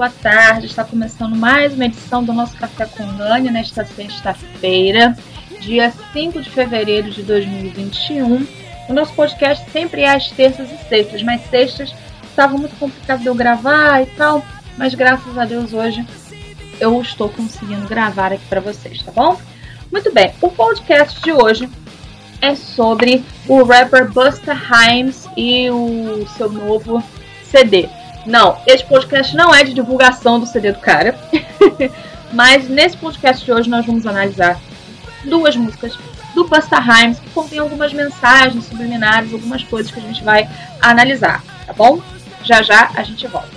Boa tarde. Está começando mais uma edição do nosso Café com Dani nesta sexta-feira, dia 5 de fevereiro de 2021. O nosso podcast sempre é às terças e sextas, mas sextas estava muito complicado de eu gravar e tal, mas graças a Deus hoje eu estou conseguindo gravar aqui para vocês, tá bom? Muito bem, o podcast de hoje é sobre o rapper Busta Rhymes e o seu novo CD. Não, esse podcast não é de divulgação do CD do cara. Mas nesse podcast de hoje nós vamos analisar duas músicas do Busta Rhymes que contém algumas mensagens subliminares, algumas coisas que a gente vai analisar, tá bom? Já já a gente volta.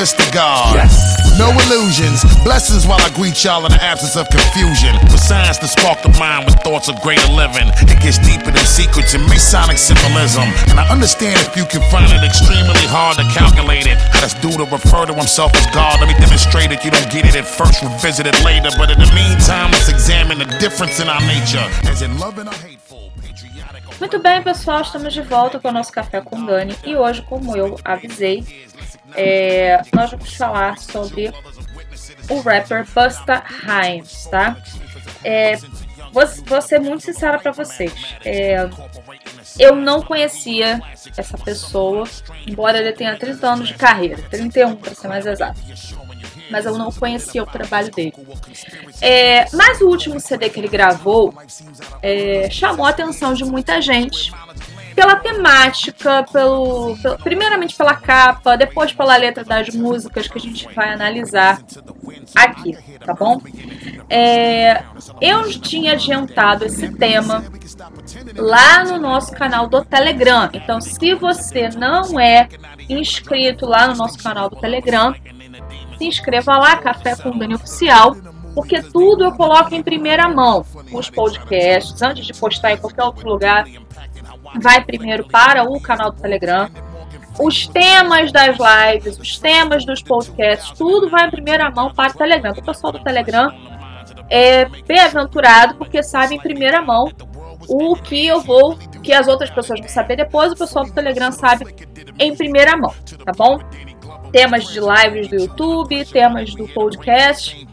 To God. Yes. No illusions, blessings while I greet y'all in the absence of confusion. For science to spark the mind with thoughts of greater living. It gets deeper than secrets and Masonic symbolism. And I understand if you can find it extremely hard to calculate it. How this dude to refer to himself as God. Let me demonstrate it. You don't get it at first, revisit it later. But in the meantime, let's examine the difference in our nature. As in loving or hateful. patriotic. Muito bem, pessoal, estamos de volta com o nosso Café com Dani e hoje, como eu avisei, é, nós vamos falar sobre o rapper Busta Rhymes, tá? É, vou, vou ser muito sincera para vocês. É, eu não conhecia essa pessoa, embora ele tenha 30 anos de carreira, 31 para ser mais exato. Mas eu não conhecia o trabalho dele. É, mas o último CD que ele gravou é, chamou a atenção de muita gente pela temática, pelo, pelo, primeiramente pela capa, depois pela letra das músicas que a gente vai analisar aqui, tá bom? É, eu tinha adiantado esse tema lá no nosso canal do Telegram. Então, se você não é inscrito lá no nosso canal do Telegram, se inscreva lá, Café com Dani Oficial, porque tudo eu coloco em primeira mão. Os podcasts, antes de postar em qualquer outro lugar, vai primeiro para o canal do Telegram. Os temas das lives, os temas dos podcasts, tudo vai em primeira mão para o Telegram. O pessoal do Telegram é bem-aventurado porque sabe em primeira mão o que eu vou, que as outras pessoas vão saber depois, o pessoal do Telegram sabe em primeira mão, tá bom? Temas de lives do YouTube, temas do podcast,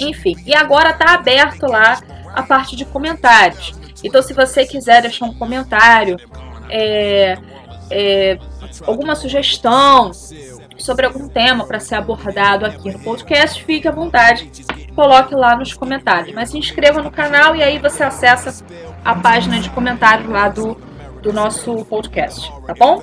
enfim. E agora tá aberto lá a parte de comentários. Então, se você quiser deixar um comentário, é, é, alguma sugestão sobre algum tema para ser abordado aqui no podcast, fique à vontade, coloque lá nos comentários. Mas se inscreva no canal e aí você acessa a página de comentários lá do, do nosso podcast, tá bom?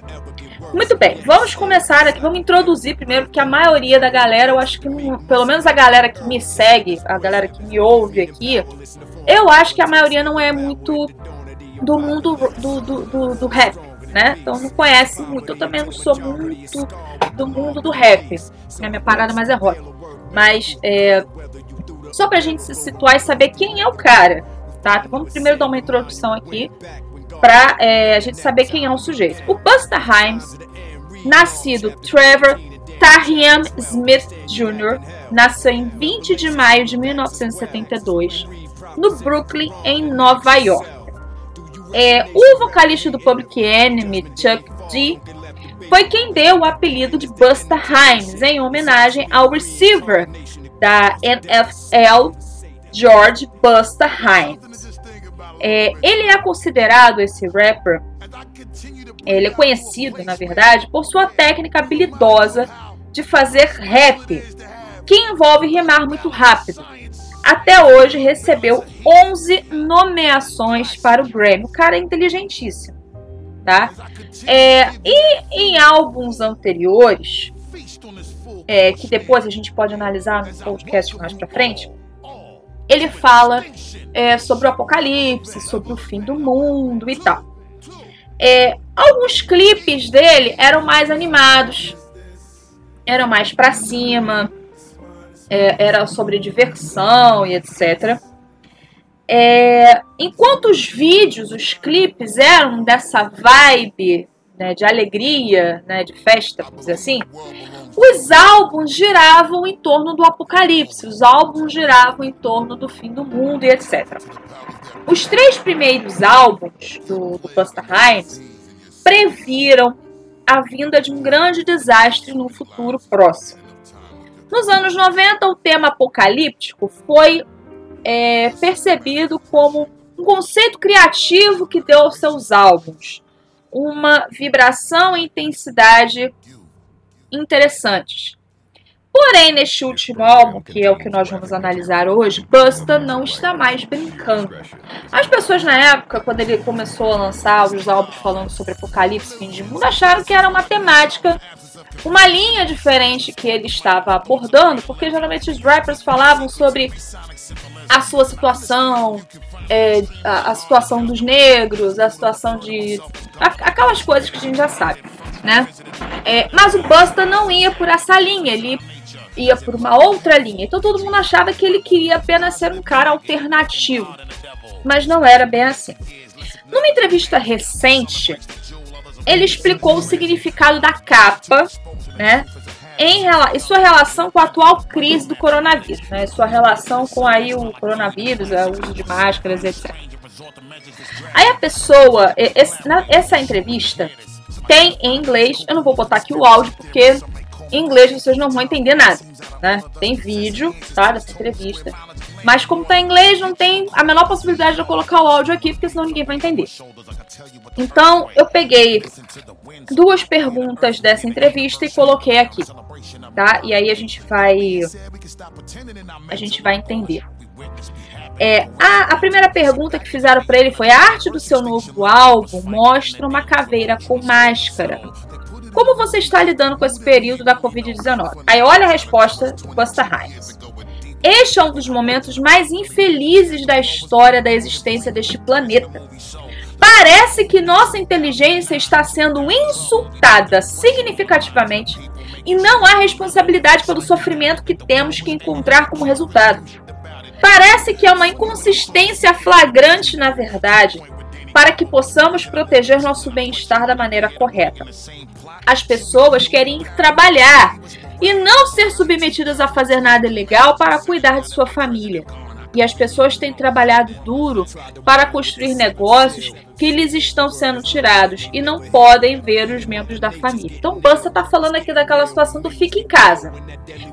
Muito bem, vamos começar aqui, vamos introduzir primeiro, porque a maioria da galera, eu acho que, pelo menos a galera que me segue, a galera que me ouve aqui, eu acho que a maioria não é muito do mundo do, do, do, do rap, né? Então não conhece muito. Eu também não sou muito do mundo do rap. A minha parada mais é rock. Mas é, só pra gente se situar e saber quem é o cara, tá? Então, vamos primeiro dar uma introdução aqui pra é, a gente saber quem é o sujeito. O Busta Rhymes, nascido Trevor Tahriam Smith Jr., nasceu em 20 de maio de 1972 no Brooklyn, em Nova York. É, o vocalista do Public Enemy, Chuck D, foi quem deu o apelido de Busta Rhymes, em homenagem ao receiver da NFL, George Busta Rhymes. É, ele é considerado, esse rapper, ele é conhecido, na verdade, por sua técnica habilidosa de fazer rap, que envolve rimar muito rápido, até hoje recebeu 11 nomeações para o Grammy. O cara é inteligentíssimo, tá? É, e em álbuns anteriores, é, que depois a gente pode analisar no podcast mais para frente, ele fala é, sobre o apocalipse, sobre o fim do mundo e tal. É, alguns clipes dele eram mais animados, eram mais para cima, é, era sobre diversão e etc. É, enquanto os vídeos, os clipes eram dessa vibe né, de alegria, né, de festa, vamos dizer assim, os álbuns giravam em torno do apocalipse, os álbuns giravam em torno do fim do mundo e etc. Os três primeiros álbuns do, do Busta Rhymes previram a vinda de um grande desastre no futuro próximo. Nos anos 90, o tema apocalíptico foi é, percebido como um conceito criativo que deu aos seus álbuns uma vibração e intensidade interessantes. Porém, neste último álbum, que é o que nós vamos analisar hoje, Busta não está mais brincando. As pessoas na época, quando ele começou a lançar os álbuns falando sobre apocalipse, fim de mundo, acharam que era uma temática, uma linha diferente que ele estava abordando, porque geralmente os rappers falavam sobre a sua situação, é, a, a, situação dos negros, a situação de. A, aquelas coisas que a gente já sabe, né? É, mas o Busta não ia por essa linha, ele ia por uma outra linha. Então todo mundo achava que ele queria apenas ser um cara alternativo. Mas não era bem assim. Numa entrevista recente, ele explicou o significado da capa, né? em, em sua relação com a atual crise do coronavírus, né? Sua relação com aí o coronavírus, o uso de máscaras, etc. Aí a pessoa, esse, na, essa entrevista tem em inglês, eu não vou botar aqui o áudio porque em inglês vocês não vão entender nada, né? Tem vídeo, tá, dessa entrevista. Mas como tá em inglês, não tem a menor possibilidade de eu colocar o áudio aqui, porque senão ninguém vai entender. Então, eu peguei duas perguntas dessa entrevista e coloquei aqui, tá? E aí a gente vai a gente vai entender. É, a, a primeira pergunta que fizeram para ele foi: a arte do seu novo álbum mostra uma caveira com máscara. Como você está lidando com esse período da Covid-19? Aí olha a resposta do Busta Rhymes. Este é um dos momentos mais infelizes da história da existência deste planeta. Parece que nossa inteligência está sendo insultada significativamente e não há responsabilidade pelo sofrimento que temos que encontrar como resultado. Parece que há uma inconsistência flagrante, na verdade, para que possamos proteger nosso bem-estar da maneira correta. As pessoas querem trabalhar e não ser submetidas a fazer nada ilegal para cuidar de sua família. E as pessoas têm trabalhado duro para construir negócios que lhes estão sendo tirados e não podem ver os membros da família. Então, Busta está falando aqui daquela situação do fica em casa.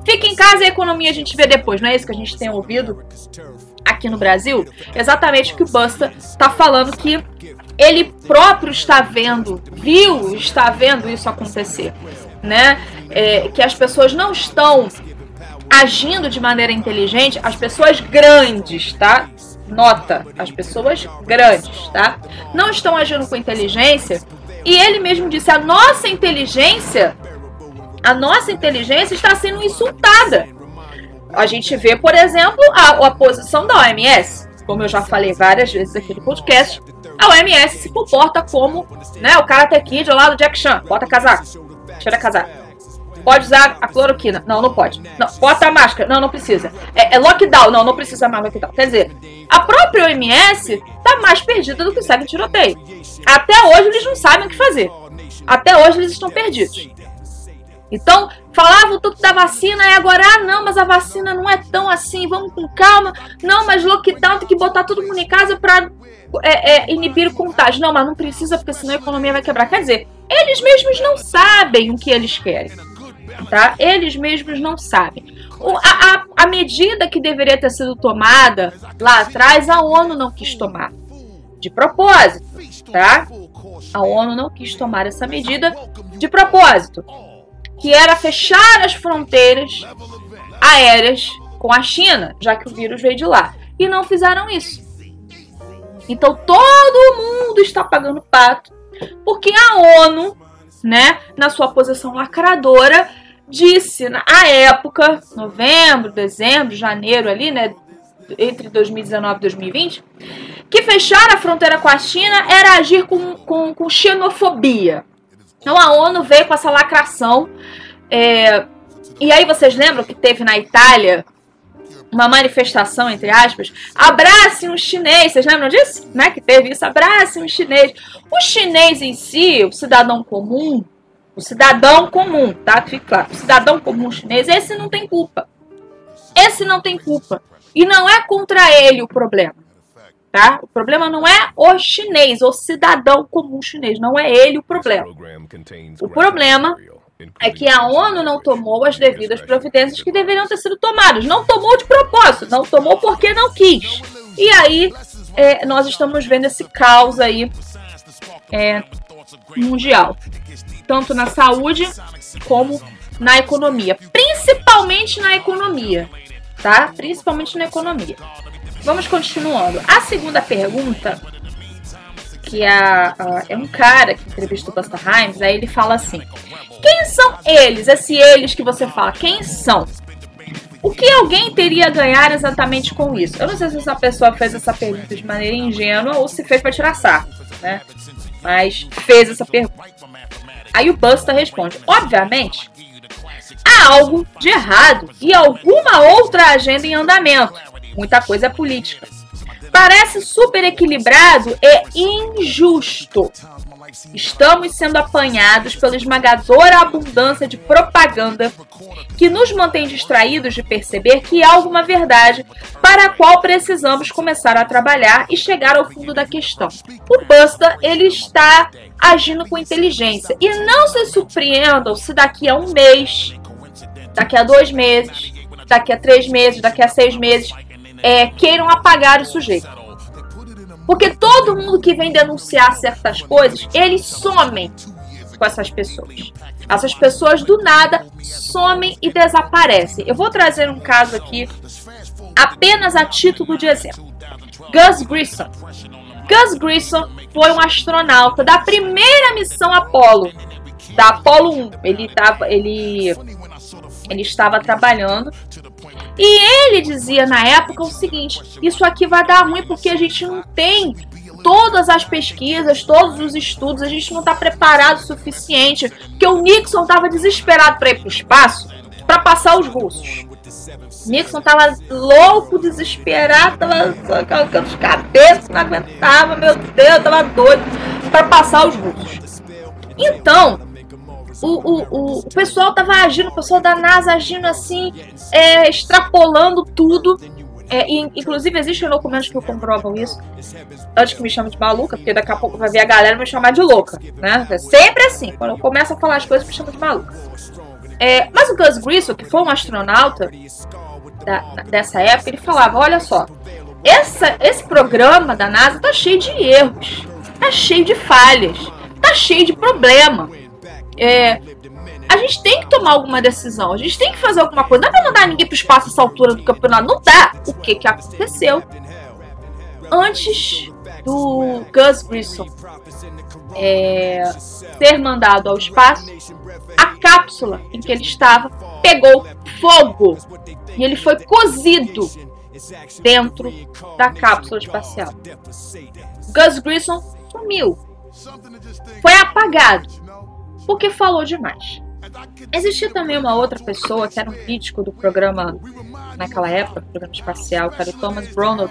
Fica em casa e a economia a gente vê depois, não é isso que a gente tem ouvido aqui no Brasil? Exatamente o que o Busta está falando que ele próprio está vendo, viu, está vendo isso acontecer, né? É, que as pessoas não estão agindo de maneira inteligente, as pessoas grandes, tá? Nota, as pessoas grandes, tá? Não estão agindo com inteligência. E ele mesmo disse: a nossa inteligência, a nossa inteligência está sendo insultada. A gente vê, por exemplo, a, a posição da OMS. Como eu já falei várias vezes aqui no podcast, a OMS se comporta como né, o Karate Kid lá do Jack Chan. Bota casaco, tira casaco. Pode usar a cloroquina. Não, não pode. Não, bota a máscara. Não, não precisa. É, é lockdown. Não, não precisa mais lockdown. Quer dizer, a própria OMS tá mais perdida do que o tiroteio. Até hoje eles não sabem o que fazer. Até hoje eles estão perdidos. Então, falavam tudo da vacina e agora, ah, não, mas a vacina não é tão assim, vamos com calma. Não, mas lockdown tem que botar todo mundo em casa para é, é, inibir o contágio. Não, mas não precisa, porque senão a economia vai quebrar. Quer dizer, eles mesmos não sabem o que eles querem tá? Eles mesmos não sabem. O, a, a, a medida que deveria ter sido tomada lá atrás, a ONU não quis tomar. De propósito, tá? A ONU não quis tomar essa medida de propósito, que era fechar as fronteiras aéreas com a China, já que o vírus veio de lá. E não fizeram isso. Então todo mundo está pagando pato, porque a ONU, né, na sua posição lacradora, disse na época, novembro, dezembro, janeiro ali, né, entre 2019 e 2020, que fechar a fronteira com a China era agir com, com, com xenofobia. Então a ONU veio com essa lacração. É, e aí vocês lembram que teve na Itália uma manifestação, entre aspas, abrace um chinês. Vocês lembram disso? Né? Que teve isso, abrace um chinês. O chinês em si, o cidadão comum, o cidadão comum, tá? Que fique claro. O cidadão comum chinês, esse não tem culpa. Esse não tem culpa. E não é contra ele o problema. Tá? O problema não é o chinês, o cidadão comum chinês. Não é ele o problema. O problema é que a ONU não tomou as devidas providências que deveriam ter sido tomadas. Não tomou de propósito, não tomou porque não quis. E aí é, nós estamos vendo esse caos aí é, mundial, tanto na saúde como na economia, principalmente na economia, tá? Principalmente na economia. Vamos continuando. A segunda pergunta, que é, é um cara que entrevista o Busta Rhymes, aí ele fala assim: Quem são eles? Esse eles que você fala, quem são? O que alguém teria a ganhar exatamente com isso? Eu não sei se essa pessoa fez essa pergunta de maneira ingênua ou se fez para tirar sarro, né? Mas fez essa pergunta. Aí o Busta responde: Obviamente, há algo de errado e alguma outra agenda em andamento muita coisa é política. Parece super equilibrado e injusto. Estamos sendo apanhados pela esmagadora abundância de propaganda que nos mantém distraídos de perceber que há alguma verdade para a qual precisamos começar a trabalhar e chegar ao fundo da questão. O Busta ele está agindo com inteligência e não se surpreendam se daqui a um mês, daqui a dois meses, daqui a três meses, daqui a seis meses é, queiram apagar o sujeito. Porque todo mundo que vem denunciar certas coisas, eles somem com essas pessoas. Essas pessoas do nada somem e desaparecem. Eu vou trazer um caso aqui apenas a título de exemplo. Gus Grissom. Gus Grissom foi um astronauta da primeira missão Apollo, da Apollo 1. Ele estava ele, ele estava trabalhando e ele dizia na época o seguinte: isso aqui vai dar ruim porque a gente não tem todas as pesquisas, todos os estudos, a gente não está preparado o suficiente. Porque o Nixon estava desesperado para ir para o espaço para passar os russos. Nixon estava louco, desesperado, estava colocando os cabeças, não aguentava, meu Deus, estava doido para passar os russos. Então, o, o, o, pessoal tava agindo, o pessoal da NASA agindo assim, é, extrapolando tudo. É, e, inclusive, existem documentos que comprovam isso. Antes que me chame de maluca, porque daqui a pouco vai ver a galera me chamar de louca. Né? É sempre assim. Quando eu começo a falar as coisas, me chama de maluca. É, mas o Gus Grissom, que foi um astronauta da, dessa época, ele falava: olha só, essa, esse programa da NASA tá cheio de erros, tá cheio de falhas, tá cheio de problema é, a gente tem que tomar alguma decisão, a gente tem que fazer alguma coisa. Não dá pra mandar ninguém pro espaço essa altura do campeonato. Não dá. O que que aconteceu? Antes do Gus Grissom é, ser mandado ao espaço, a cápsula em que ele estava pegou fogo e ele foi cozido dentro da cápsula espacial. Gus Grissom sumiu, foi apagado porque falou demais. Existia também uma outra pessoa que era um crítico do programa naquela época, programa espacial, que era o Thomas Brownell,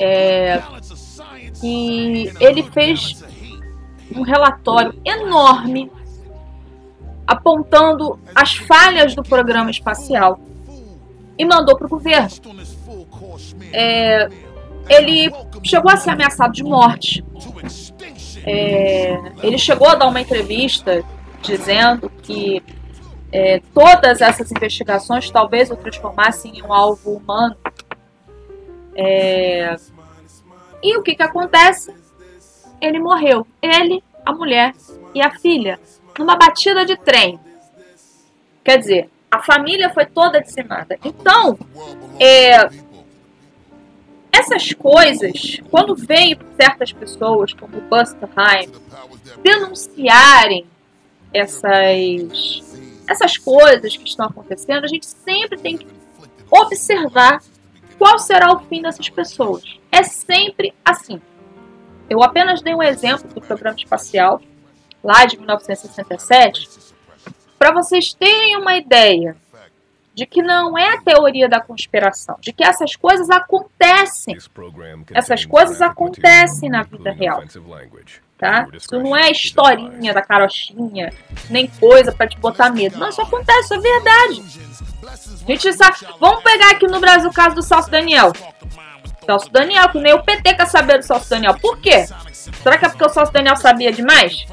é, e ele fez um relatório enorme apontando as falhas do programa espacial e mandou para o governo. É, ele chegou a ser ameaçado de morte. É, ele chegou a dar uma entrevista dizendo que é, todas essas investigações talvez o transformassem em um alvo humano. É, e o que, que acontece? Ele morreu. Ele, a mulher e a filha, numa batida de trem. Quer dizer, a família foi toda dizimada. Então, é, essas coisas, quando vem certas pessoas, como Buster Heim, denunciarem essas, essas coisas que estão acontecendo, a gente sempre tem que observar qual será o fim dessas pessoas. É sempre assim. Eu apenas dei um exemplo do programa espacial, lá de 1967, para vocês terem uma ideia de que não é a teoria da conspiração, de que essas coisas acontecem. Essas coisas acontecem na vida real. Tá? Isso não é historinha da carochinha, nem coisa para te botar medo. Não, isso acontece, isso é verdade. A gente sabe. Vamos pegar aqui no Brasil o caso do Celso Daniel. Celso Daniel, que nem o PT quer saber do Celso Daniel. Por quê? Será que é porque o Celso Daniel sabia demais?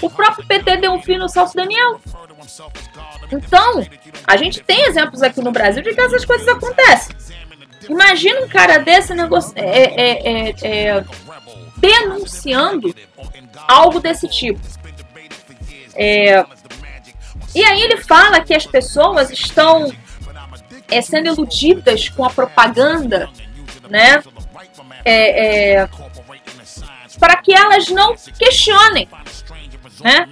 O próprio PT deu um fim no Celso Daniel. Então, a gente tem exemplos aqui no Brasil de que essas coisas acontecem. Imagina um cara desse negócio, é, é, é, é, denunciando algo desse tipo. É, e aí ele fala que as pessoas estão é, sendo iludidas com a propaganda, né? É, para que elas não questionem, né?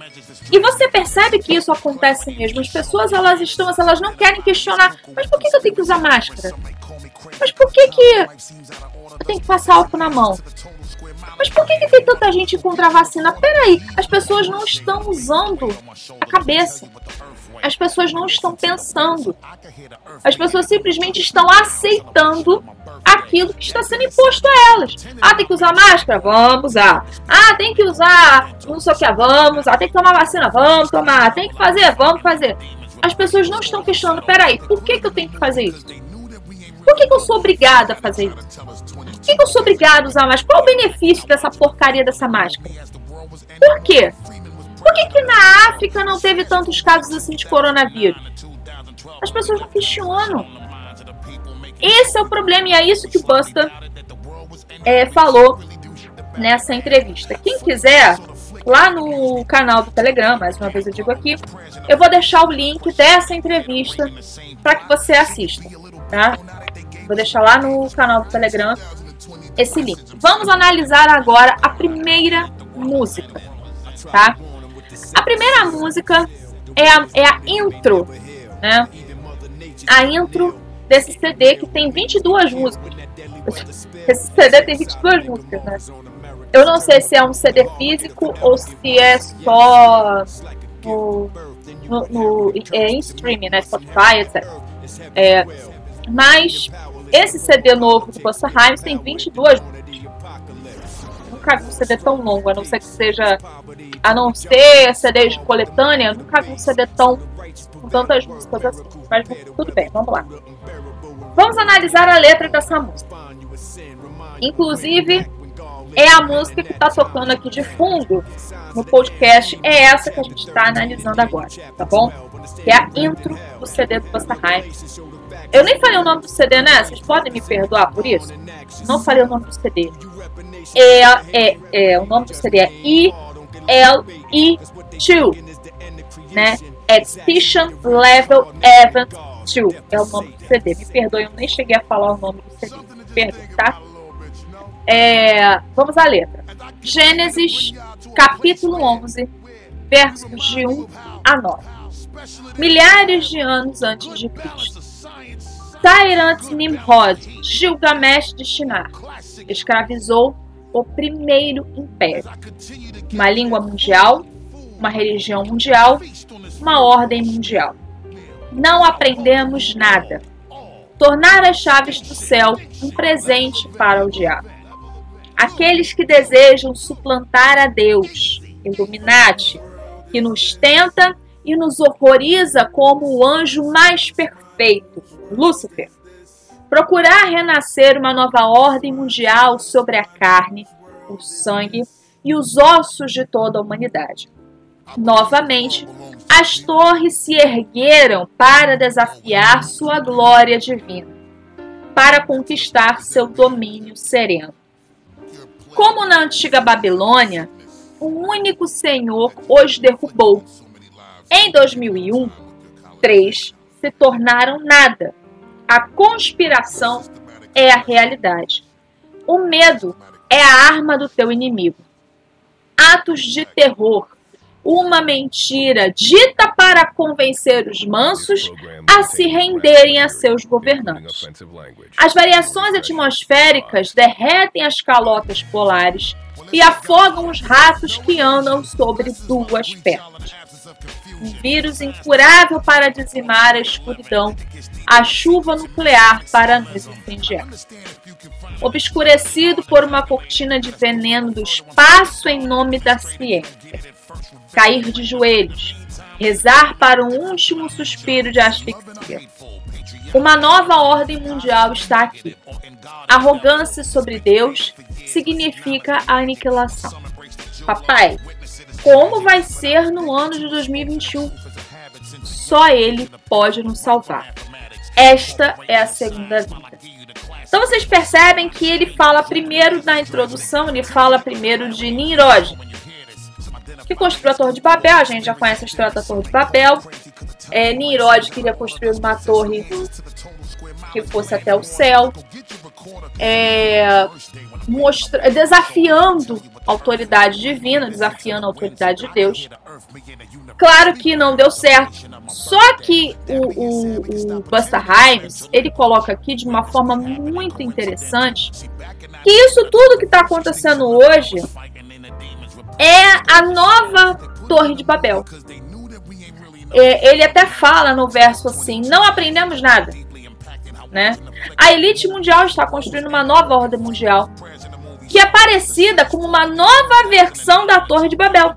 E você percebe que isso acontece mesmo. As pessoas elas estão, elas não querem questionar. Mas por que eu tenho que usar máscara? Mas por que que tenho que passar álcool na mão? Mas por que, que tem tanta gente contra a vacina? Peraí, as pessoas não estão usando a cabeça. As pessoas não estão pensando. As pessoas simplesmente estão aceitando aquilo que está sendo imposto a elas. Ah, tem que usar máscara? Vamos usar. Ah, tem que usar não sei o que, vamos usar. Tem que tomar vacina? Vamos tomar. Tem que fazer? Vamos fazer. As pessoas não estão questionando, peraí, por que, que eu tenho que fazer isso? Por que, que eu sou obrigada a fazer isso? Por que, que eu sou obrigada a usar máscara? Qual o benefício dessa porcaria dessa máscara? Por quê? Por que, que na África não teve tantos casos assim de coronavírus? As pessoas não questionam. Esse é o problema e é isso que o Busta é, falou nessa entrevista. Quem quiser, lá no canal do Telegram, mais uma vez eu digo aqui, eu vou deixar o link dessa entrevista para que você assista, tá? Vou deixar lá no canal do Telegram esse link. Vamos analisar agora a primeira música, tá? A primeira música é a, é a intro, né? A intro desse CD que tem 22 músicas. Esse CD tem 22 músicas, né? Eu não sei se é um CD físico ou se é só no, no, no é, em streaming, né? Spotify, etc. É, mas esse CD novo do Busta Rhymes tem 22 músicas. Nunca vi um CD tão longo, a não ser que seja. A não ser CD de coletânea, nunca vi um CD tão. com tantas músicas assim. Mas tudo bem, vamos lá. Vamos analisar a letra dessa música. Inclusive, é a música que está tocando aqui de fundo no podcast. É essa que a gente está analisando agora, tá bom? Que é a intro do CD do Busta Rhymes. Eu nem falei o nome do CD, né? Vocês podem me perdoar por isso? Não falei o nome do CD. É, é, é, o nome do CD é ELE2, né? Expedition Level Event 2 é o nome do CD. Me perdoe, eu nem cheguei a falar o nome do CD. Me tá? É, vamos à letra. Gênesis, capítulo 11, versos de 1 a 9. Milhares de anos antes de Cristo. Tyrant Nimrod, Gilgamesh de Shinar, escravizou o primeiro império. Uma língua mundial, uma religião mundial, uma ordem mundial. Não aprendemos nada. Tornar as chaves do céu um presente para o diabo. Aqueles que desejam suplantar a Deus, Illuminati, que nos tenta e nos horroriza como o anjo mais perfeito, Lúcifer procurar renascer uma nova ordem mundial sobre a carne, o sangue e os ossos de toda a humanidade. Novamente, as torres se ergueram para desafiar sua glória divina, para conquistar seu domínio sereno. Como na antiga Babilônia, um único Senhor os derrubou. Em 2001, três se tornaram nada a conspiração é a realidade. O medo é a arma do teu inimigo. Atos de terror, uma mentira dita para convencer os mansos a se renderem a seus governantes. As variações atmosféricas derretem as calotas polares e afogam os ratos que andam sobre duas pernas. Um vírus incurável para dizimar a escuridão, a chuva nuclear para nos incendiar. Obscurecido por uma cortina de veneno do espaço em nome da ciência. Cair de joelhos, rezar para um último suspiro de asfixia. Uma nova ordem mundial está aqui. Arrogância sobre Deus significa aniquilação. Papai, como vai ser no ano de 2021? Só Ele pode nos salvar. Esta é a segunda vida. Então vocês percebem que ele fala primeiro na introdução, ele fala primeiro de Nimrod, que construiu a Torre de Babel. A gente já conhece a história da Torre de Babel. É, Nimrod queria construir uma torre que fosse até o céu, é, mostra, desafiando autoridade divina, desafiando a autoridade de Deus. Claro que não deu certo. Só que o, o, o Busta Rhymes, ele coloca aqui de uma forma muito interessante que isso tudo que está acontecendo hoje é a nova Torre de Babel. É, ele até fala no verso assim: não aprendemos nada. Né? A elite mundial está construindo uma nova ordem mundial que é parecida com uma nova versão da Torre de Babel.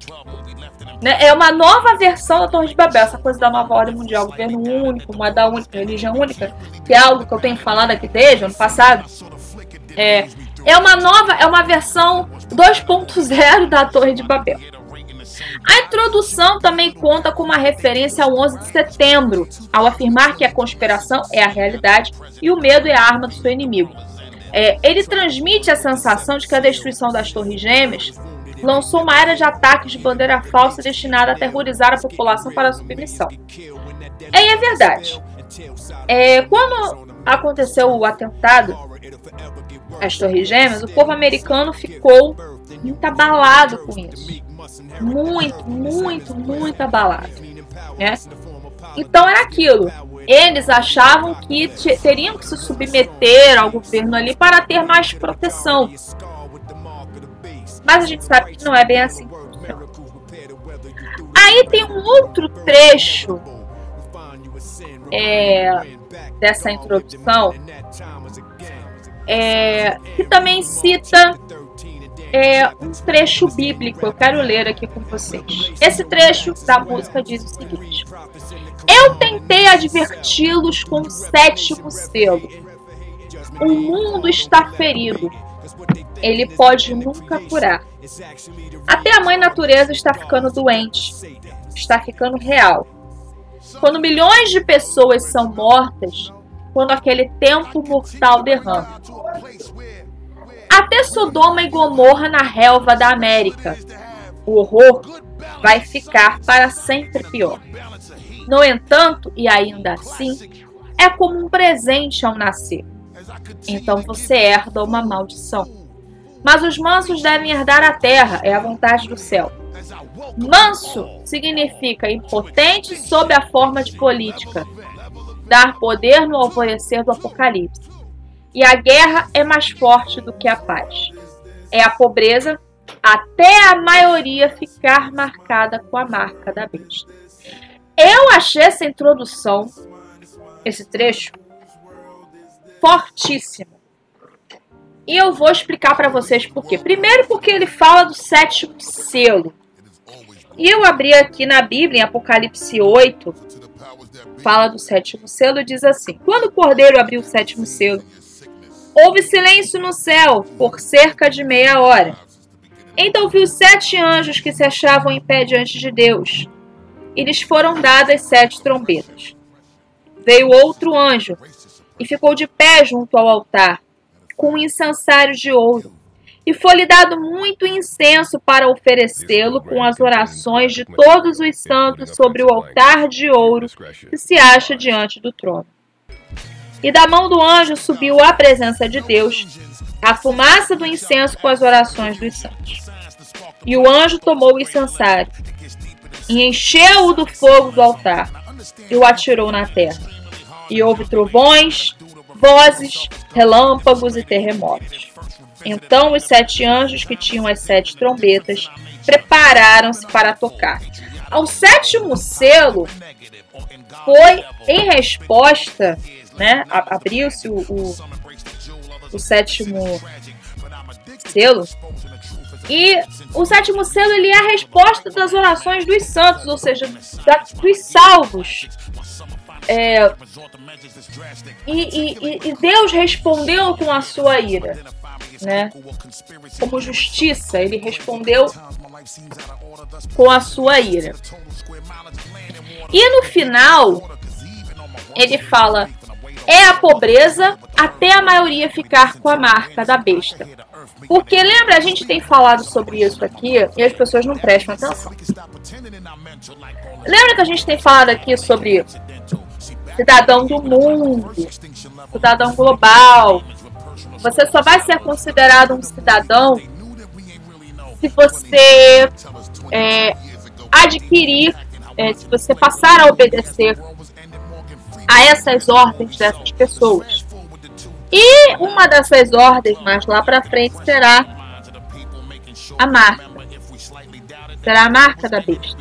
Né? É uma nova versão da Torre de Babel, essa coisa da nova ordem mundial, governo único, moeda única, religião única, que é algo que eu tenho falado aqui desde ano passado. É, é uma nova, é uma versão 2.0 da Torre de Babel. A introdução também conta com uma referência ao 11 de setembro, ao afirmar que a conspiração é a realidade e o medo é a arma do seu inimigo. É, ele transmite a sensação de que a destruição das Torres Gêmeas lançou uma era de ataques de bandeira falsa destinada a aterrorizar a população para a submissão. É, é verdade. É, quando aconteceu o atentado às Torres Gêmeas, o povo americano ficou muito abalado com isso. Muito, muito, muito abalado. Né? Então era aquilo. Eles achavam que teriam que se submeter ao governo ali para ter mais proteção. Mas a gente sabe que não é bem assim. Aí tem um outro trecho é, dessa introdução é, que também cita é, um trecho bíblico. Eu quero ler aqui com vocês. Esse trecho da música diz o seguinte: Eu tentei adverti-los com o sétimo selo. O mundo está ferido. Ele pode nunca curar. Até a mãe natureza está ficando doente. Está ficando real. Quando milhões de pessoas são mortas, quando aquele tempo mortal derrama. Até Sodoma e Gomorra na relva da América. O horror vai ficar para sempre pior. No entanto, e ainda assim, é como um presente ao nascer. Então você herda uma maldição. Mas os mansos devem herdar a terra, é a vontade do céu. Manso significa impotente sob a forma de política, dar poder no alvorecer do Apocalipse. E a guerra é mais forte do que a paz. É a pobreza até a maioria ficar marcada com a marca da besta. Eu achei essa introdução, esse trecho, fortíssimo. E eu vou explicar para vocês por quê. Primeiro, porque ele fala do sétimo selo. E eu abri aqui na Bíblia, em Apocalipse 8, fala do sétimo selo, diz assim: Quando o cordeiro abriu o sétimo selo, houve silêncio no céu por cerca de meia hora. Então viu sete anjos que se achavam em pé diante de Deus, e lhes foram dadas sete trombetas. Veio outro anjo e ficou de pé junto ao altar, com um incensário de ouro e foi-lhe dado muito incenso para oferecê-lo com as orações de todos os santos sobre o altar de ouro que se acha diante do trono. E da mão do anjo subiu à presença de Deus a fumaça do incenso com as orações dos santos. E o anjo tomou o incensário e encheu-o do fogo do altar e o atirou na terra. E houve trovões, vozes, relâmpagos e terremotos. Então os sete anjos que tinham as sete trombetas prepararam-se para tocar. ao sétimo selo foi em resposta, né? Abriu-se o, o, o sétimo selo. E o sétimo selo ele é a resposta das orações dos santos, ou seja, dos salvos. É, e, e, e Deus respondeu com a sua ira, né? Como justiça, ele respondeu com a sua ira. E no final, ele fala: é a pobreza até a maioria ficar com a marca da besta. Porque lembra, a gente tem falado sobre isso aqui e as pessoas não prestam atenção. Lembra que a gente tem falado aqui sobre cidadão do mundo, cidadão global. Você só vai ser considerado um cidadão se você é, adquirir, é, se você passar a obedecer a essas ordens dessas pessoas. E uma dessas ordens mais lá para frente será a marca. Será a marca da besta.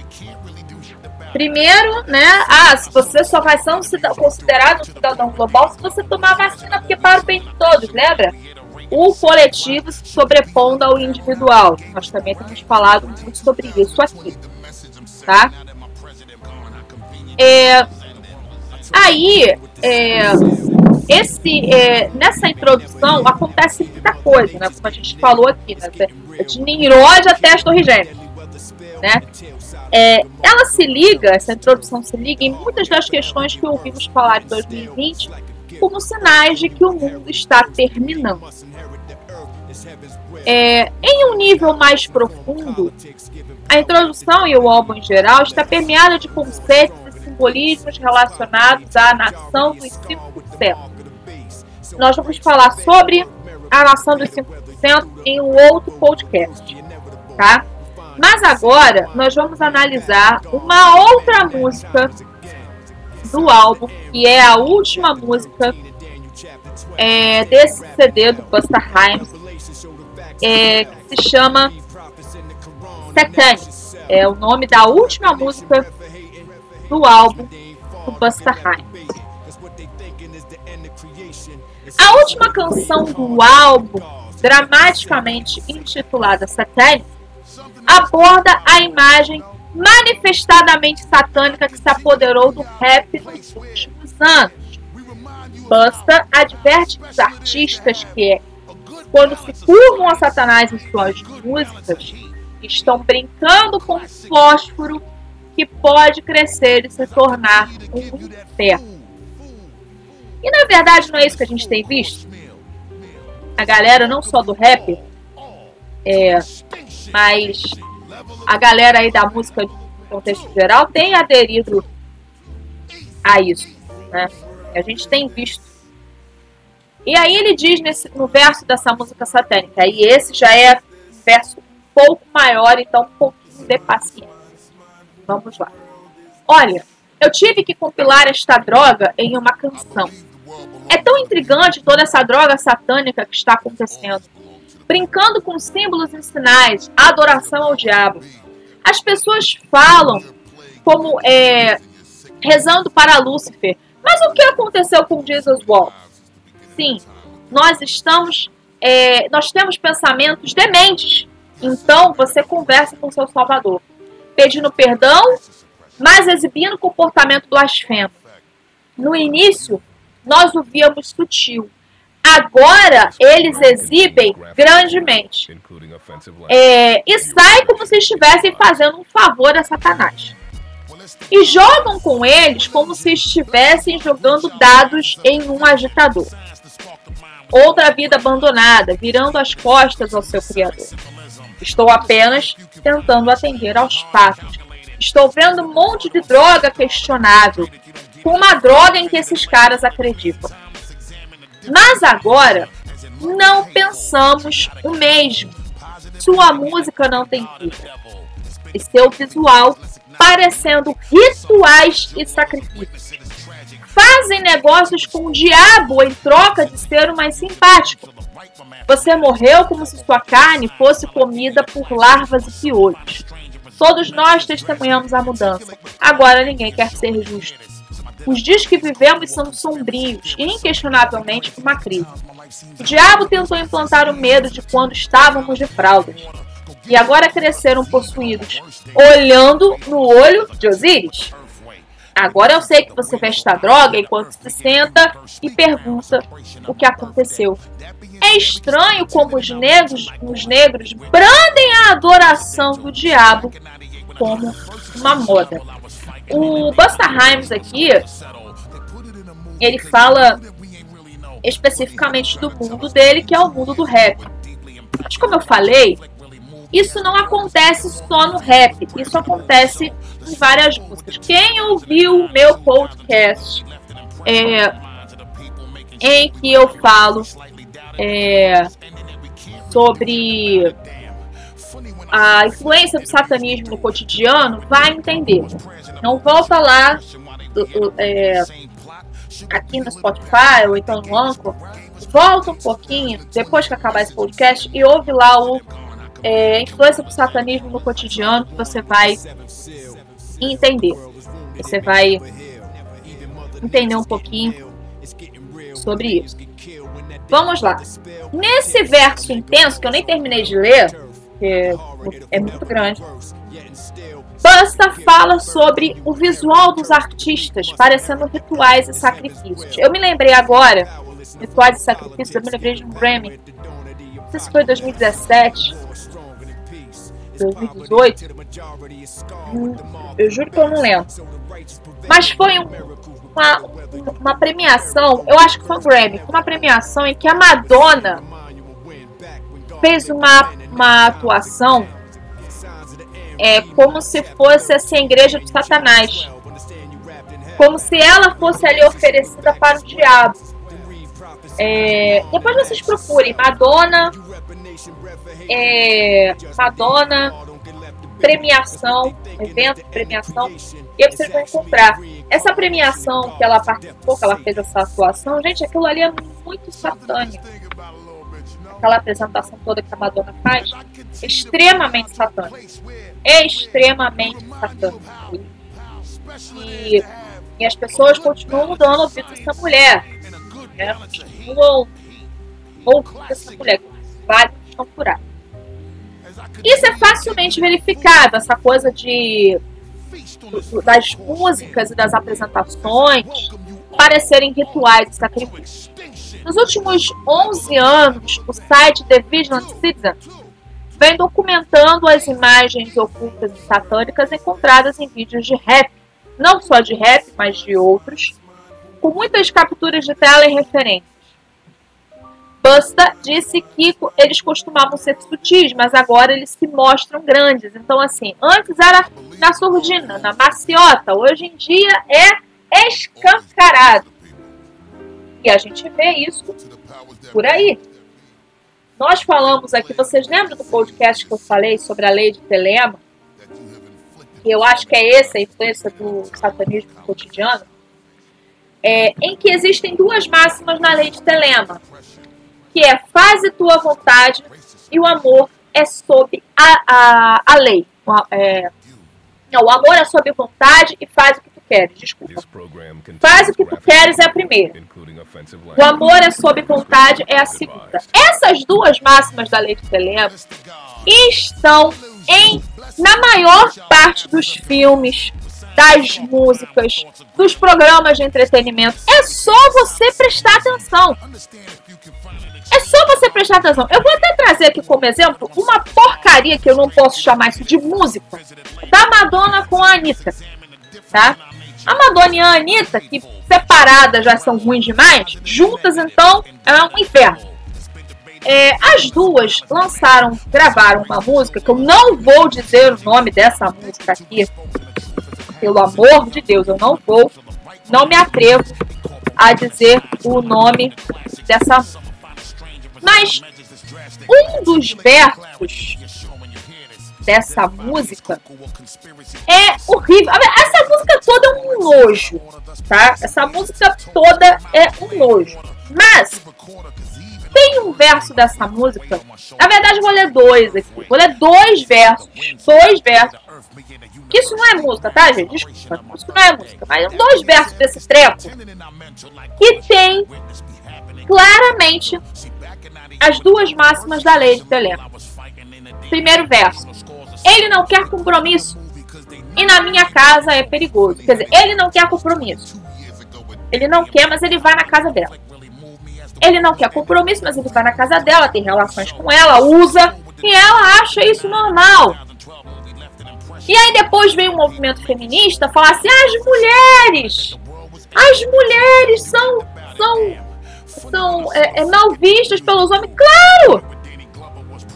Primeiro, né? Ah, se você só vai ser um cidadão, considerado um cidadão global se você tomar vacina, porque para o bem de todos, lembra? O coletivo se sobrepondo ao individual. Nós também temos falado muito sobre isso aqui. Tá? É, aí, é, esse, é, nessa introdução acontece muita coisa, né? Como a gente falou aqui, né? de Nimrod até as Torres Gêmeas, né? É, ela se liga, essa introdução se liga em muitas das questões que ouvimos falar em 2020 como sinais de que o mundo está terminando. É, em um nível mais profundo, a introdução e o álbum em geral está permeada de conceitos simbolismos relacionados à nação dos 5% nós vamos falar sobre a nação dos 5% em um outro podcast, tá? Mas agora nós vamos analisar uma outra música do álbum, que é a última música é, desse CD do Busta Rhymes, é, que se chama Satanic. É o nome da última música do álbum do Busta Rhymes. A última canção do álbum, dramaticamente intitulada Satanic, aborda a imagem manifestadamente satânica que se apoderou do rap nos últimos anos. Busta adverte os artistas que, quando se curvam a Satanás em suas músicas, estão brincando com fósforo que pode crescer e se tornar um inferno. E na verdade não é isso que a gente tem visto? A galera não só do rap, é, mas a galera aí da música no contexto geral tem aderido a isso, né? A gente tem visto. E aí ele diz nesse, no verso dessa música satânica, e esse já é verso pouco maior, então um pouquinho de paciência. Vamos lá. Olha, eu tive que compilar esta droga em uma canção. É tão intrigante toda essa droga satânica que está acontecendo. Brincando com símbolos e sinais, adoração ao diabo. As pessoas falam como é, rezando para Lúcifer. Mas o que aconteceu com Jesus Wall? Sim, nós estamos, é, nós temos pensamentos dementes. Então você conversa com seu Salvador, pedindo perdão, mas exibindo comportamento blasfemo. No início, nós o víamos sutil. Agora eles exibem grandemente. É, e saem como se estivessem fazendo um favor a Satanás. E jogam com eles como se estivessem jogando dados em um agitador. Outra vida abandonada, virando as costas ao seu Criador. Estou apenas tentando atender aos fatos. Estou vendo um monte de droga questionável, uma droga em que esses caras acreditam. Mas agora, não pensamos o mesmo. Sua música não tem vida. E seu visual parecendo rituais e sacrifícios. Fazem negócios com o diabo em troca de ser o mais simpático. Você morreu como se sua carne fosse comida por larvas e piolhos. Todos nós testemunhamos a mudança. Agora ninguém quer ser justo. Os dias que vivemos são sombrios e, inquestionavelmente, uma crise. O diabo tentou implantar o medo de quando estávamos de fraldas. E agora cresceram possuídos, olhando no olho de Osíris. Agora eu sei que você veste a droga enquanto se senta e pergunta o que aconteceu. É estranho como os negros, os negros brandem a adoração do diabo como uma moda. O Busta Rhymes aqui, ele fala especificamente do mundo dele, que é o mundo do rap. Mas como eu falei, isso não acontece só no rap, isso acontece em várias músicas. Quem ouviu o meu podcast é, em que eu falo é, sobre a influência do satanismo no cotidiano vai entender. Não volta lá é, aqui no Spotify ou então no Anchor. Volta um pouquinho depois que acabar esse podcast e ouve lá o é, influência do satanismo no cotidiano que você vai entender. Você vai entender um pouquinho sobre isso. Vamos lá. Nesse verso intenso, que eu nem terminei de ler, que é muito grande, Busta fala sobre o visual dos artistas, parecendo rituais e sacrifícios. Eu me lembrei agora, rituais e sacrifícios, eu me lembrei de um Grammy. Não sei se foi 2017, 2018. Hum, eu juro que eu não lembro. Mas foi um, uma, uma premiação, eu acho que foi um Grammy, uma premiação em que a Madonna fez uma, uma atuação é, como se fosse assim, a igreja de Satanás. Como se ela fosse ali oferecida para o diabo. É, depois vocês procurem Madonna, é, Madonna, premiação, evento de premiação, e aí vocês vão encontrar. Essa premiação que ela participou, que ela fez essa atuação, gente, aquilo ali é muito satânico. Aquela apresentação toda que a Madonna faz, é extremamente satânico. É extremamente satânico. E, e as pessoas continuam dando ouvido a essa mulher. Né? Continuam ouvindo essa mulher. Vários estão aí. Isso é facilmente verificável, essa coisa de das músicas e das apresentações parecerem rituais de sacrifício. Nos últimos 11 anos, o site The Vigilant Citizen vem documentando as imagens ocultas e satânicas encontradas em vídeos de rap, não só de rap, mas de outros, com muitas capturas de tela e referências. Busta disse que eles costumavam ser sutis, mas agora eles se mostram grandes. Então, assim, antes era na surdina, na maciota, hoje em dia é escancarado. E a gente vê isso por aí. Nós falamos aqui, vocês lembram do podcast que eu falei sobre a lei de Telema? Eu acho que é essa a influência do satanismo cotidiano. É, em que existem duas máximas na lei de Telema que é faze tua vontade e o amor é sob a, a, a lei. É, não, o amor é sob vontade e faz o que tu queres. Desculpa. Faz o que tu queres é a primeira. O amor é sob vontade é a segunda. Essas duas máximas da lei de Telema estão em na maior parte dos filmes, das músicas, dos programas de entretenimento. É só você prestar atenção. É só você prestar atenção. Eu vou até trazer aqui como exemplo uma porcaria que eu não posso chamar isso de música da Madonna com a Anitta. Tá? A Madonna e a Anitta, que separadas já são ruins demais, juntas então é um inferno. É, as duas lançaram, gravaram uma música que eu não vou dizer o nome dessa música aqui. Pelo amor de Deus, eu não vou, não me atrevo a dizer o nome dessa. Mas um dos versos dessa música é horrível. Essa música toda é um nojo, tá? Essa música toda é um nojo. Mas tem um verso dessa música. Na verdade, vou ler dois aqui. Vou ler dois versos. Dois versos isso não é música, tá, gente? Desculpa, isso não é música. Mas dois versos desse treco que tem claramente as duas máximas da lei de Telema. Primeiro verso. Ele não quer compromisso. E na minha casa é perigoso. Quer dizer, ele não quer compromisso. Ele não quer, mas ele vai na casa dela. Ele não quer compromisso, mas ele vai na casa dela, tem relações com ela, usa, e ela acha isso normal. E aí depois vem o movimento feminista falar assim: as mulheres, as mulheres são, são, são é, é, mal vistas pelos homens. Claro!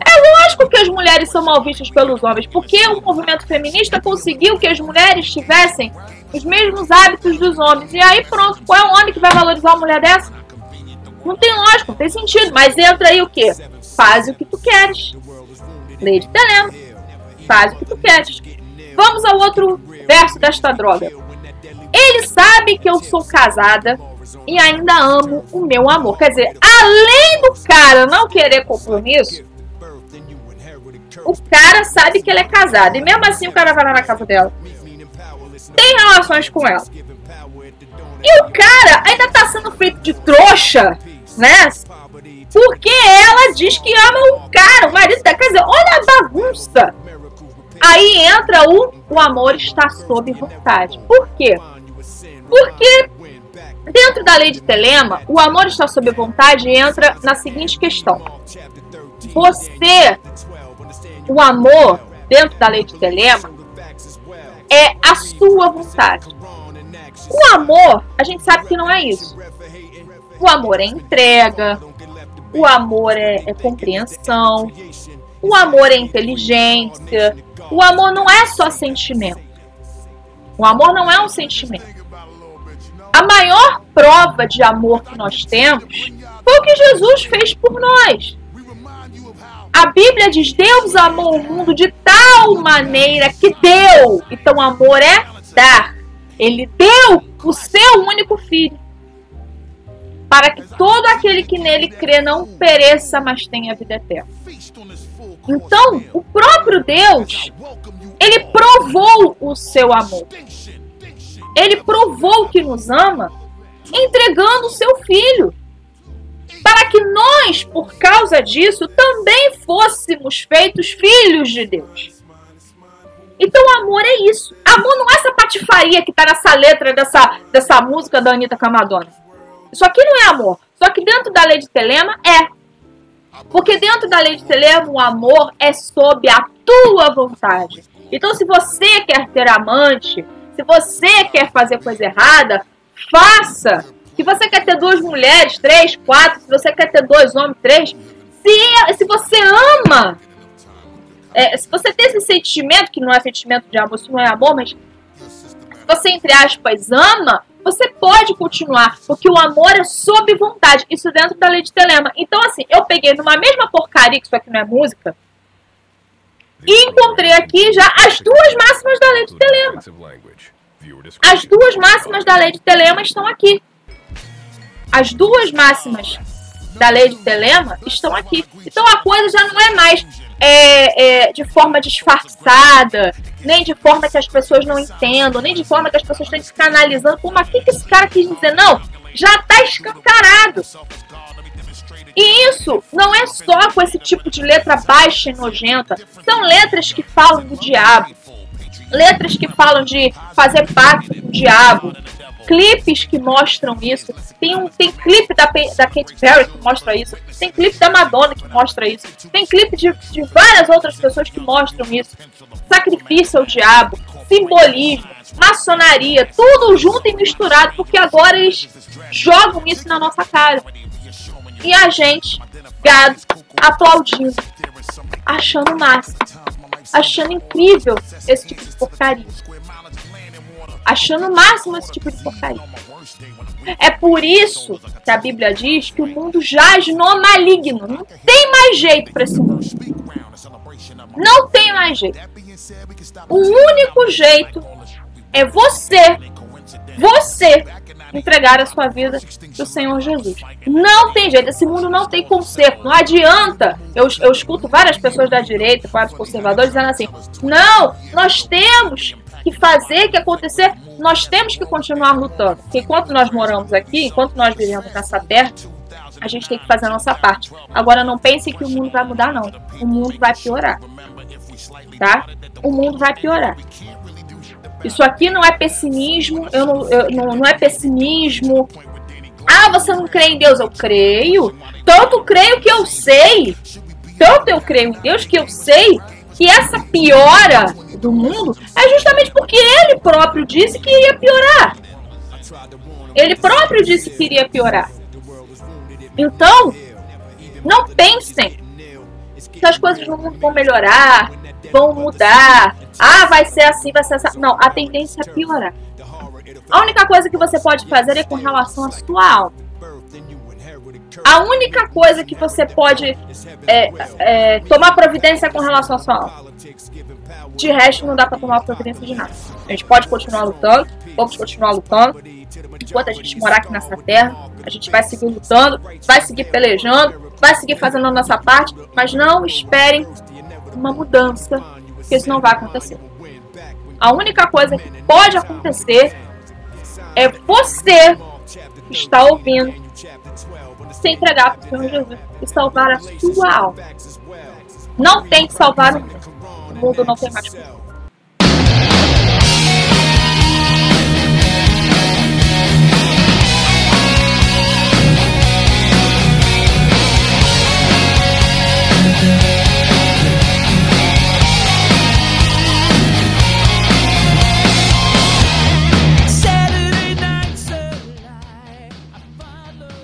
É lógico que as mulheres são mal vistas pelos homens, porque o movimento feminista conseguiu que as mulheres tivessem os mesmos hábitos dos homens. E aí pronto, qual é o homem que vai valorizar uma mulher dessa? Não tem lógica, não tem sentido. Mas entra aí o quê? Faz o que tu queres. Lei de Telema. Faz o que tu queres. Vamos ao outro verso desta droga. Ele sabe que eu sou casada e ainda amo o meu amor. Quer dizer, além do cara não querer compromisso, o cara sabe que ele é casado. E mesmo assim o cara vai lá na casa dela. Tem relações com ela. E o cara ainda tá sendo feito de trouxa, né? Porque ela diz que ama o cara, Aí entra o o amor está sob vontade. Por quê? Porque dentro da lei de Telema, o amor está sob vontade entra na seguinte questão. Você, o amor dentro da lei de Telema, é a sua vontade. O amor, a gente sabe que não é isso. O amor é entrega, o amor é, é compreensão, o amor é inteligência, o amor não é só sentimento. O amor não é um sentimento. A maior prova de amor que nós temos foi o que Jesus fez por nós. A Bíblia diz: Deus amou o mundo de tal maneira que deu. Então, amor é dar. Ele deu o seu único filho. Para que todo aquele que nele crê não pereça, mas tenha vida eterna. Então, o próprio Deus, ele provou o seu amor. Ele provou que nos ama entregando o seu filho. Para que nós, por causa disso, também fôssemos feitos filhos de Deus. Então, amor é isso. Amor não é essa patifaria que está nessa letra dessa, dessa música da Anitta Camadonna. Isso aqui não é amor. Só que dentro da lei de Telema é. Porque dentro da lei de Telema, o amor é sob a tua vontade. Então, se você quer ter amante, se você quer fazer coisa errada, faça. Se você quer ter duas mulheres, três, quatro, se você quer ter dois homens, três, se, se você ama, é, se você tem esse sentimento, que não é sentimento de amor, isso não é amor, mas você, entre aspas, ama, você pode continuar, porque o amor é sob vontade. Isso dentro da lei de Telema. Então, assim, eu peguei numa mesma porcaria, que isso aqui não é música, e encontrei aqui já as duas máximas da lei de Telema. As duas máximas da lei de Telema estão aqui. As duas máximas da lei de Telema estão aqui. Então a coisa já não é mais é, é, de forma disfarçada, nem de forma que as pessoas não entendam, nem de forma que as pessoas estão se canalizando. Pô, mas o que, que esse cara quis dizer? Não, já está escancarado. E isso não é só com esse tipo de letra baixa e nojenta. São letras que falam do diabo. Letras que falam de fazer pacto com o diabo. Clipes que mostram isso. Tem, um, tem clipe da, da Katy Perry que mostra isso. Tem clipe da Madonna que mostra isso. Tem clipe de, de várias outras pessoas que mostram isso. Sacrifício ao diabo. Simbolismo. Maçonaria. Tudo junto e misturado. Porque agora eles jogam isso na nossa cara. E a gente, gado, aplaudindo, achando máximo, achando incrível esse tipo de porcaria. Achando o máximo esse tipo de porcaria. É por isso que a Bíblia diz que o mundo jaz no maligno. Não tem mais jeito para esse mundo. Não tem mais jeito. O único jeito é você, você entregar a sua vida para o Senhor Jesus. Não tem jeito, esse mundo não tem conserto, não adianta. Eu, eu escuto várias pessoas da direita, vários conservadores, dizendo assim: não, nós temos que fazer, que acontecer, nós temos que continuar lutando. Porque enquanto nós moramos aqui, enquanto nós vivemos nessa terra, a gente tem que fazer a nossa parte. Agora não pense que o mundo vai mudar, não. O mundo vai piorar. Tá? O mundo vai piorar. Isso aqui não é pessimismo, eu não, eu, não, não é pessimismo. Ah, você não crê em Deus? Eu creio. Tanto creio que eu sei. Tanto eu creio em Deus que eu sei que essa piora do mundo é justamente porque ele próprio disse que iria piorar. Ele próprio disse que iria piorar. Então, não pensem que as coisas no mundo vão melhorar, vão mudar. Ah, vai ser assim, vai ser assim. Não, a tendência é piorar. A única coisa que você pode fazer é com relação à sua alma. A única coisa que você pode é, é, tomar providência com relação à sua alma. De resto, não dá para tomar providência de nada. A gente pode continuar lutando, vamos continuar lutando. Enquanto a gente morar aqui nessa terra, a gente vai seguir lutando, vai seguir pelejando, vai seguir fazendo a nossa parte, mas não esperem uma mudança, porque isso não vai acontecer. A única coisa que pode acontecer é você está ouvindo se entregar para o Senhor Jesus e salvar a sua alma. Não tem que salvar o mundo. O mundo não tem mais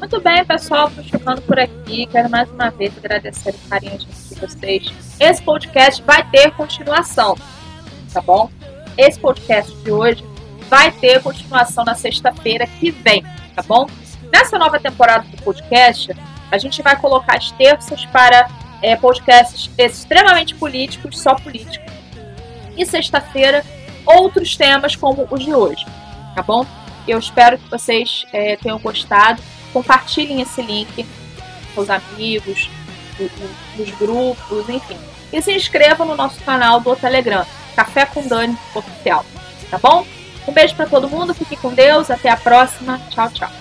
Muito bem, pessoal, ficando por aqui. Quero mais uma vez agradecer o carinho de vocês. Esse podcast vai ter continuação, tá bom? Esse podcast de hoje vai ter continuação na sexta-feira que vem, tá bom? Nessa nova temporada do podcast, a gente vai colocar as terças para é, podcasts extremamente políticos, só políticos. E sexta-feira, outros temas como os de hoje, tá bom? Eu espero que vocês é, tenham gostado compartilhem esse link com os amigos, os grupos, enfim. E se inscrevam no nosso canal do Telegram, Café com Dani Oficial, tá bom? Um beijo para todo mundo, fique com Deus, até a próxima, tchau, tchau.